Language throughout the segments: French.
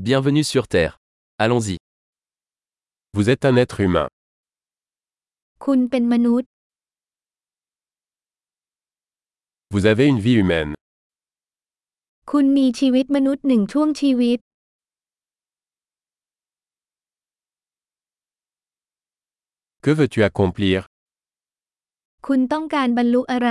Bienvenue sur Terre. Allons-y. Vous êtes un être humain. คุณเป็นมนุษย์ Vous avez une vie humaine. คุณมีชีวิตมนุษย์หนึ่งช่วงชีวิต Que veux-tu accomplir คุณต้องการบรรลุอะไร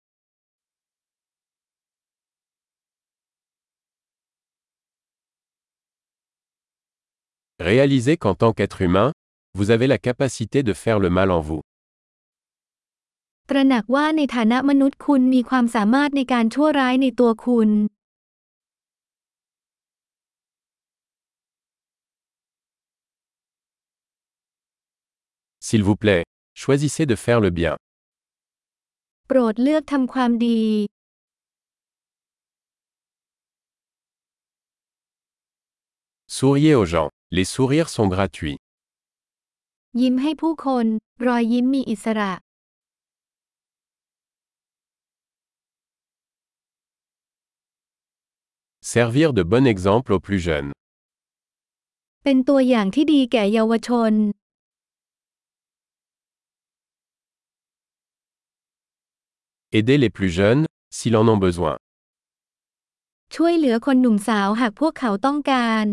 Réalisez qu'en tant qu'être humain, vous avez la capacité de faire le mal en vous. ตระหนักว่าในฐานะมนุษย์คุณมีความสามารถในการชั่วร้ายในตัวคุณ S'il vous plaît, choisissez de faire le bien. โปรดเลือกทำความดี Souriez aux gens. Les sourires sont gratuits. ยิ้มให้ผู้คน รอยยิ้มมีอิสระ Servir de bon exemple aux plus jeunes. เป็นตัวอย่างที่ดีแก่เยาวชน Aider les plus jeunes, s'ils en ont besoin. ช่วยเหลือคนหนุ่มสาวหากพวกเขาต้องการ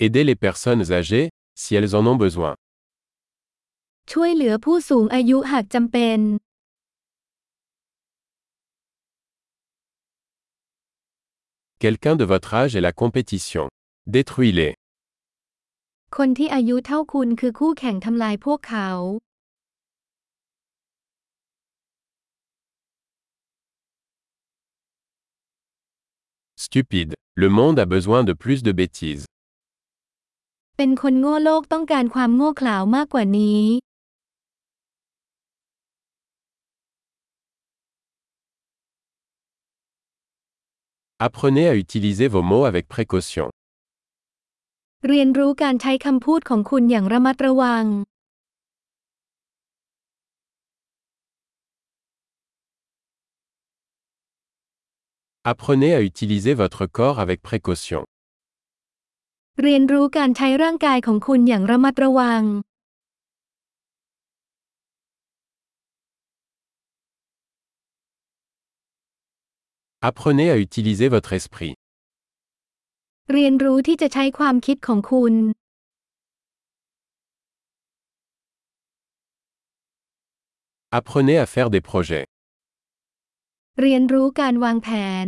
Aider les personnes âgées, si elles en ont besoin. ช่วยเหลือผู้สูงอายุหากจำเป็น Quelqu'un de votre âge est la compétition. Détruis-les. คนที่อายุเท่าคุณคือคู่แข่งทำลายพวกเขา Stupide. Le monde a besoin de plus de bêtises. เป็นคนโง่โลกต้องการความโง่เขลาวมากกว่านี้ Apprenez à utiliser vos mots avec précaution. เรียนรู้การใช้คำพูดของคุณอย่างระมัดระวัง Apprenez à utiliser votre corps avec précaution. เรียนรู้การใช้ร่างกายของคุณอย่างระมัดระวัง Apprenez à utiliser votre esprit. เรียนรู้ที่จะใช้ความคิดของคุณ Apprenez à faire des projets. เรียนรู้การวางแผน